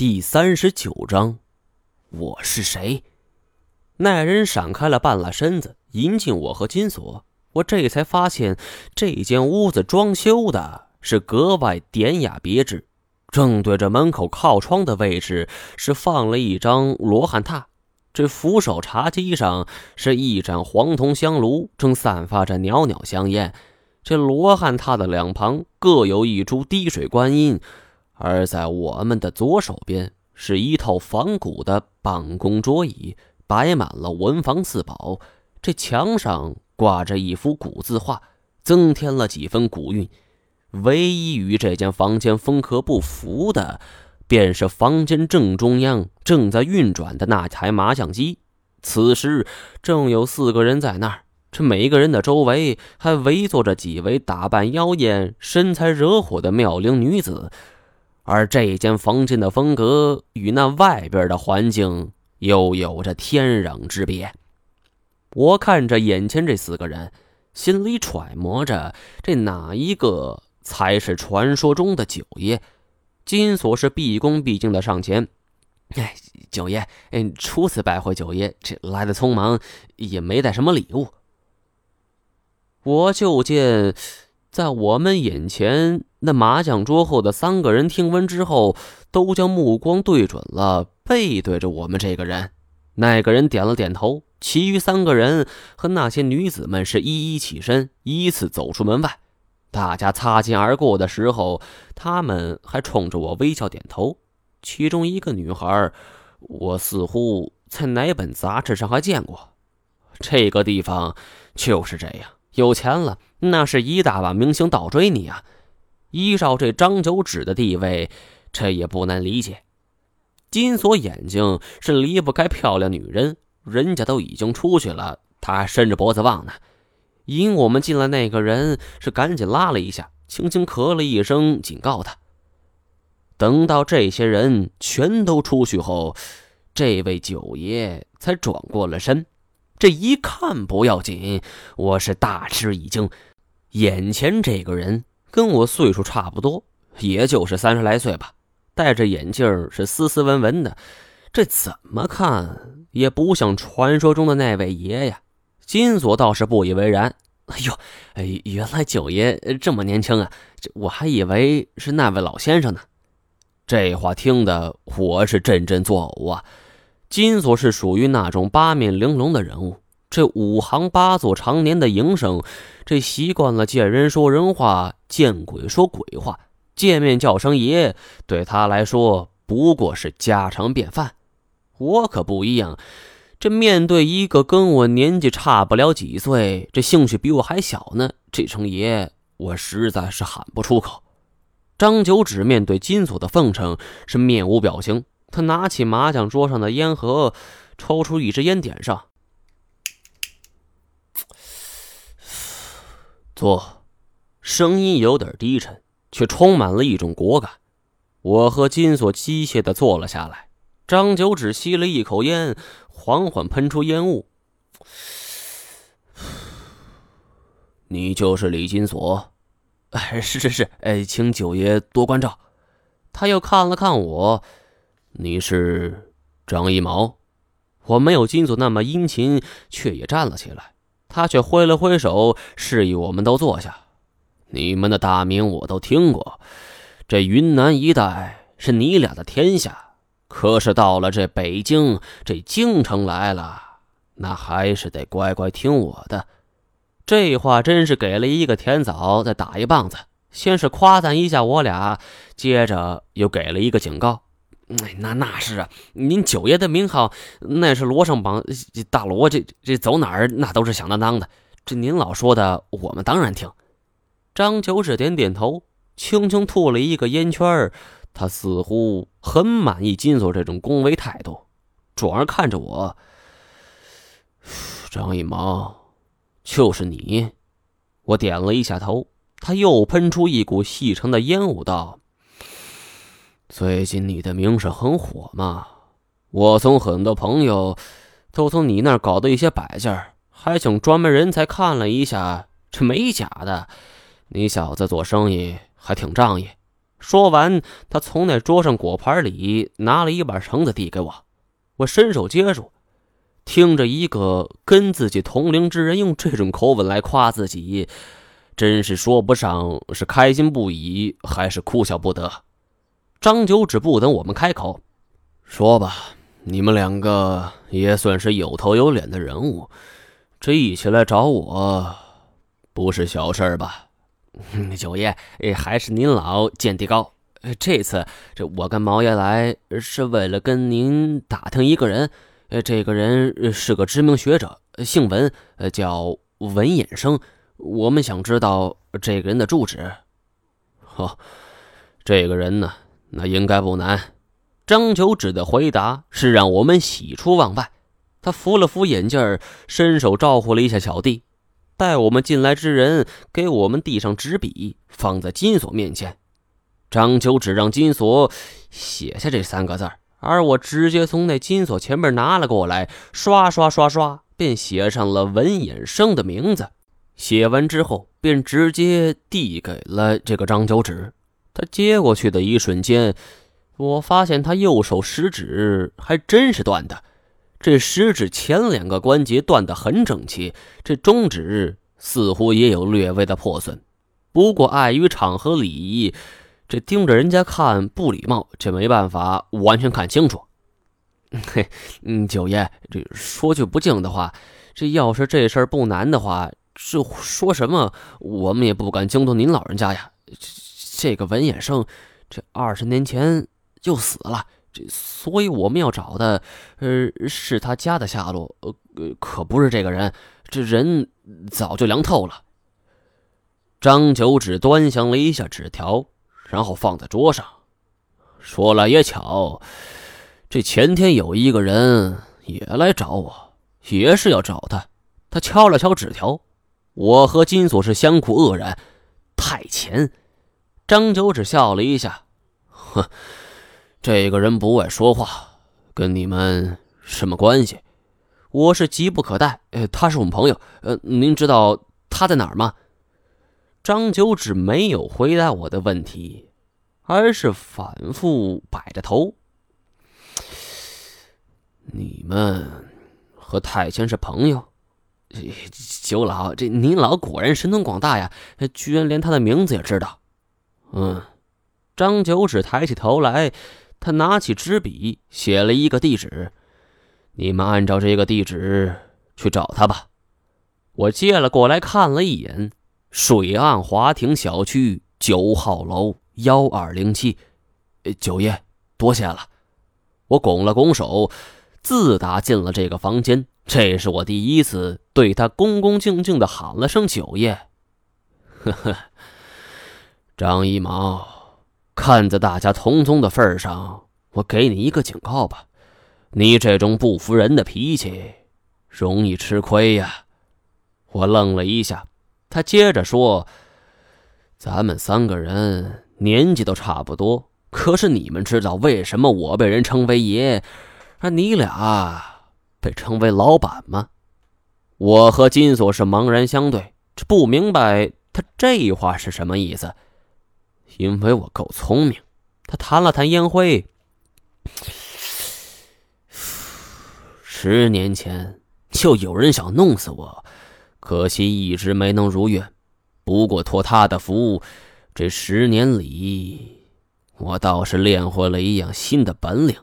第三十九章，我是谁？那人闪开了半拉身子，迎进我和金锁。我这才发现，这间屋子装修的是格外典雅别致。正对着门口靠窗的位置，是放了一张罗汉榻。这扶手茶几上是一盏黄铜香炉，正散发着袅袅香烟。这罗汉榻的两旁各有一株滴水观音，而在我们的左手边是一套仿古的办公桌椅，摆满了文房四宝。这墙上挂着一幅古字画，增添了几分古韵。唯一与这间房间风格不符的，便是房间正中央正在运转的那台麻将机。此时正有四个人在那儿。这每个人的周围还围坐着几位打扮妖艳、身材惹火的妙龄女子，而这间房间的风格与那外边的环境又有着天壤之别。我看着眼前这四个人，心里揣摩着这哪一个才是传说中的九爷。金锁是毕恭毕敬的上前：“哎，九爷，嗯，初次拜会九爷，这来的匆忙，也没带什么礼物。”我就见，在我们眼前那麻将桌后的三个人听闻之后，都将目光对准了背对着我们这个人。那个人点了点头，其余三个人和那些女子们是一一起身，依次走出门外。大家擦肩而过的时候，他们还冲着我微笑点头。其中一个女孩，我似乎在哪本杂志上还见过。这个地方就是这样。有钱了，那是一大把明星倒追你啊！依照这张九指的地位，这也不难理解。金锁眼睛是离不开漂亮女人，人家都已经出去了，他还伸着脖子望呢。引我们进来那个人是赶紧拉了一下，轻轻咳了一声，警告他。等到这些人全都出去后，这位九爷才转过了身。这一看不要紧，我是大吃一惊。眼前这个人跟我岁数差不多，也就是三十来岁吧，戴着眼镜，是斯斯文文的。这怎么看也不像传说中的那位爷呀。金锁倒是不以为然。哎呦，哎，原来九爷这么年轻啊！这我还以为是那位老先生呢。这话听得我是阵阵作呕啊。金锁是属于那种八面玲珑的人物，这五行八作常年的营生，这习惯了见人说人话，见鬼说鬼话，见面叫声爷，对他来说不过是家常便饭。我可不一样，这面对一个跟我年纪差不了几岁，这兴趣比我还小呢，这声爷我实在是喊不出口。张九只面对金锁的奉承，是面无表情。他拿起麻将桌上的烟盒，抽出一支烟，点上。坐，声音有点低沉，却充满了一种果敢。我和金锁机械的坐了下来。张九只吸了一口烟，缓缓喷出烟雾。你就是李金锁？哎，是是是，哎，请九爷多关照。他又看了看我。你是张一毛，我没有金锁那么殷勤，却也站了起来。他却挥了挥手，示意我们都坐下。你们的大名我都听过，这云南一带是你俩的天下。可是到了这北京这京城来了，那还是得乖乖听我的。这话真是给了一个甜枣，再打一棒子。先是夸赞一下我俩，接着又给了一个警告。哎，那那是啊，您九爷的名号那是罗上榜，大罗这这走哪儿那都是响当当的。这您老说的，我们当然听。张九指点点头，轻轻吐了一个烟圈儿他似乎很满意金锁这种恭维态度，转而看着我。张一毛，就是你。我点了一下头，他又喷出一股细长的烟雾，道。最近你的名声很火嘛？我从很多朋友都从你那儿搞的一些摆件，还请专门人才看了一下，这没假的。你小子做生意还挺仗义，说完，他从那桌上果盘里拿了一把绳子递给我，我伸手接住，听着一个跟自己同龄之人用这种口吻来夸自己，真是说不上是开心不已，还是哭笑不得。张九只不等我们开口，说吧，你们两个也算是有头有脸的人物，这一起来找我，不是小事吧？九爷，还是您老见地高。这次这我跟毛爷来是为了跟您打听一个人，这个人是个知名学者，姓文，叫文衍生。我们想知道这个人的住址。哦，这个人呢，那应该不难。张九指的回答是让我们喜出望外。他扶了扶眼镜，伸手招呼了一下小弟。带我们进来之人给我们递上纸笔，放在金锁面前。张九只让金锁写下这三个字而我直接从那金锁前面拿了过来，刷刷刷刷，便写上了文衍生的名字。写完之后，便直接递给了这个张九指。他接过去的一瞬间，我发现他右手食指还真是断的。这食指前两个关节断得很整齐，这中指似乎也有略微的破损。不过碍于场合礼仪，这盯着人家看不礼貌，这没办法完全看清楚。嘿，嗯，九爷，这说句不敬的话，这要是这事儿不难的话，这说什么我们也不敢惊动您老人家呀。这个文衍生，这二十年前就死了。这，所以我们要找的，呃，是他家的下落，呃，可不是这个人。这人早就凉透了。张九指端详了一下纸条，然后放在桌上，说来也巧，这前天有一个人也来找我，也是要找他。他敲了敲纸条，我和金锁是相顾愕然。太前，张九指笑了一下，呵。这个人不爱说话，跟你们什么关系？我是急不可待。呃，他是我们朋友。呃，您知道他在哪儿吗？张九指没有回答我的问题，而是反复摆着头。你们和太谦是朋友？九老，这您老果然神通广大呀，居然连他的名字也知道。嗯，张九指抬起头来。他拿起纸笔，写了一个地址，你们按照这个地址去找他吧。我接了过来看了一眼，水岸华庭小区九号楼幺二零七。九爷，多谢了。我拱了拱手。自打进了这个房间，这是我第一次对他恭恭敬敬的喊了声九爷。呵呵，张一毛。看在大家同宗的份上，我给你一个警告吧。你这种不服人的脾气，容易吃亏呀。我愣了一下，他接着说：“咱们三个人年纪都差不多，可是你们知道为什么我被人称为爷，而你俩被称为老板吗？”我和金锁是茫然相对，不明白他这话是什么意思。因为我够聪明，他弹了弹烟灰。十年前就有人想弄死我，可惜一直没能如愿。不过托他的福，这十年里我倒是练会了一样新的本领。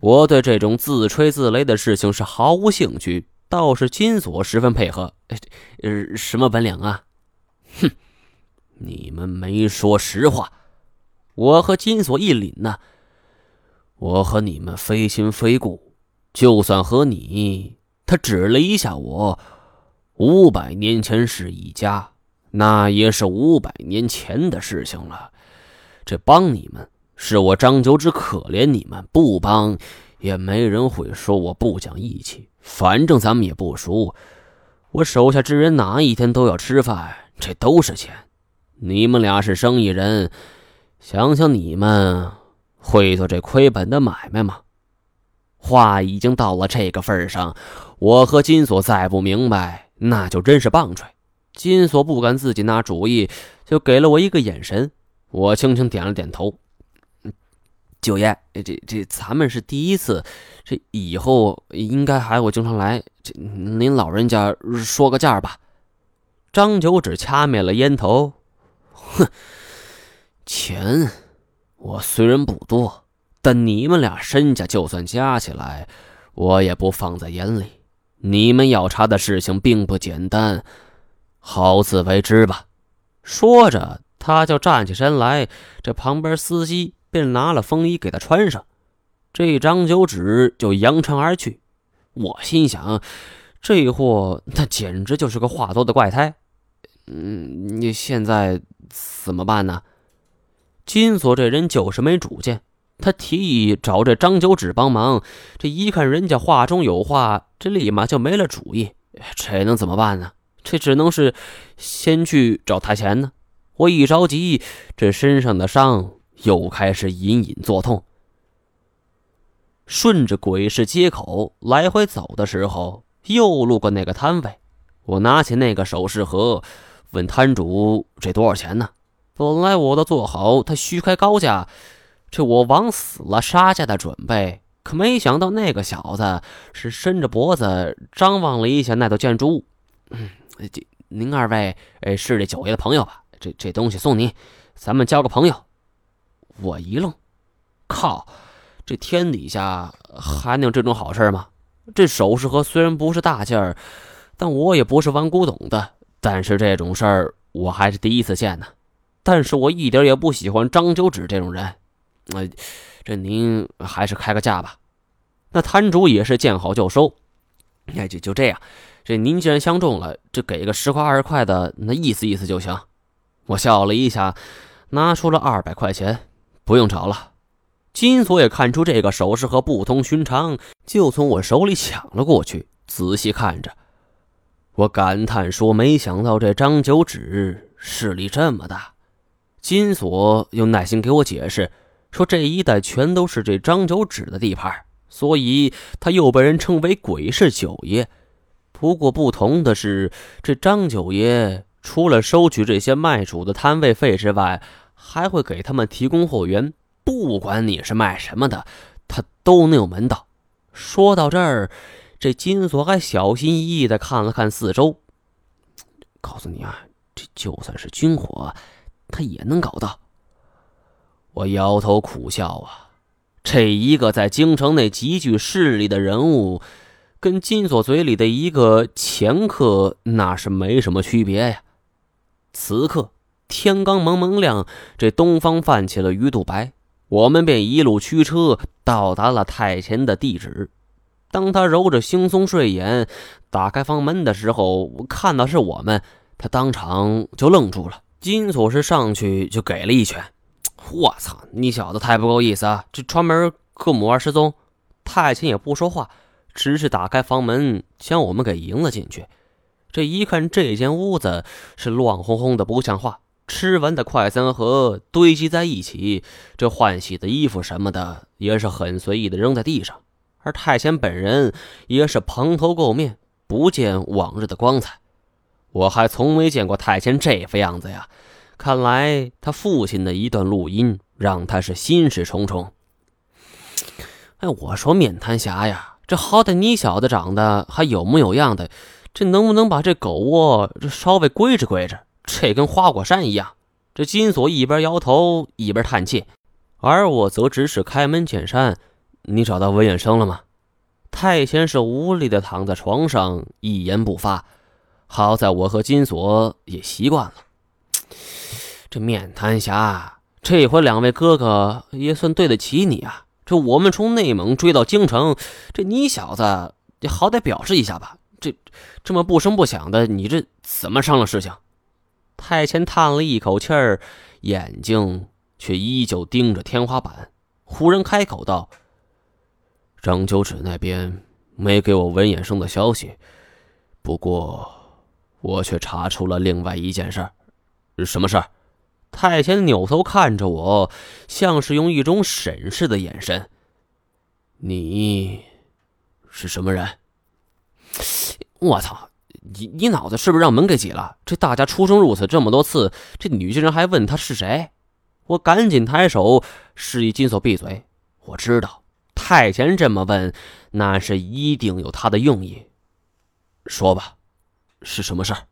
我对这种自吹自擂的事情是毫无兴趣，倒是金锁十分配合。呃，什么本领啊？哼！你们没说实话，我和金锁一凛呐。我和你们非亲非故，就算和你，他指了一下我，五百年前是一家，那也是五百年前的事情了。这帮你们，是我张九只可怜你们；不帮，也没人会说我不讲义气。反正咱们也不熟，我手下之人哪一天都要吃饭，这都是钱。你们俩是生意人，想想你们会做这亏本的买卖吗？话已经到了这个份上，我和金锁再不明白，那就真是棒槌。金锁不敢自己拿主意，就给了我一个眼神。我轻轻点了点头。九爷，这这咱们是第一次，这以后应该还会经常来。这您老人家说个价吧。张九指掐灭了烟头，哼，钱我虽然不多，但你们俩身家就算加起来，我也不放在眼里。你们要查的事情并不简单，好自为之吧。说着，他就站起身来，这旁边司机。便拿了风衣给他穿上，这张九指就扬长而去。我心想，这货那简直就是个话多的怪胎。嗯，你现在怎么办呢？金锁这人就是没主见，他提议找这张九指帮忙。这一看人家话中有话，这立马就没了主意。这能怎么办呢？这只能是先去找太前呢。我一着急，这身上的伤。又开始隐隐作痛。顺着鬼市街口来回走的时候，又路过那个摊位。我拿起那个首饰盒，问摊主：“这多少钱呢？”本来我都做好他虚开高价，这我往死了杀价的准备。可没想到那个小子是伸着脖子张望了一下那座建筑物。嗯，这您二位哎是这九爷的朋友吧？这这东西送您，咱们交个朋友。我一愣，靠！这天底下还能有这种好事吗？这首饰盒虽然不是大件儿，但我也不是玩古董的。但是这种事儿我还是第一次见呢。但是我一点也不喜欢张九指这种人。那这您还是开个价吧。那摊主也是见好就收。哎，就就这样。这您既然相中了，这给个十块二十块的，那意思意思就行。我笑了一下，拿出了二百块钱。不用找了，金锁也看出这个首饰盒不同寻常，就从我手里抢了过去，仔细看着。我感叹说：“没想到这张九指势力这么大。”金锁又耐心给我解释说：“这一带全都是这张九指的地盘，所以他又被人称为鬼市九爷。不过不同的是，这张九爷除了收取这些卖主的摊位费之外，还会给他们提供货源，不管你是卖什么的，他都能有门道。说到这儿，这金锁还小心翼翼地看了看四周。告诉你啊，这就算是军火，他也能搞到。我摇头苦笑啊，这一个在京城内极具势力的人物，跟金锁嘴里的一个掮客那是没什么区别呀。此刻。天刚蒙蒙亮，这东方泛起了鱼肚白，我们便一路驱车到达了太前的地址。当他揉着惺忪睡眼打开房门的时候，看到是我们，他当场就愣住了。金锁是上去就给了一拳。我操，你小子太不够意思啊！这串门克母儿失踪，太前也不说话，只是打开房门将我们给迎了进去。这一看，这间屋子是乱哄哄的，不像话。吃完的快餐盒堆积在一起，这换洗的衣服什么的也是很随意的扔在地上，而太监本人也是蓬头垢面，不见往日的光彩。我还从没见过太监这副样子呀！看来他父亲的一段录音让他是心事重重。哎，我说面瘫侠呀，这好歹你小子长得还有模有样的，这能不能把这狗窝这稍微归置归置？这跟花果山一样。这金锁一边摇头一边叹气，而我则只是开门见山：“你找到文远生了吗？”太监是无力的躺在床上，一言不发。好在我和金锁也习惯了。这面瘫侠，这回两位哥哥也算对得起你啊！这我们从内蒙追到京城，这你小子也好歹表示一下吧？这这么不声不响的，你这怎么商量事情？太监叹了一口气儿，眼睛却依旧盯着天花板。忽然开口道：“张九指那边没给我文衍生的消息，不过我却查出了另外一件事儿。什么事儿？”太监扭头看着我，像是用一种审视的眼神：“你是什么人？”我操！你你脑子是不是让门给挤了？这大家出生入死这么多次，这女巨人还问他是谁？我赶紧抬手示意金锁闭嘴。我知道太监这么问，那是一定有他的用意。说吧，是什么事儿？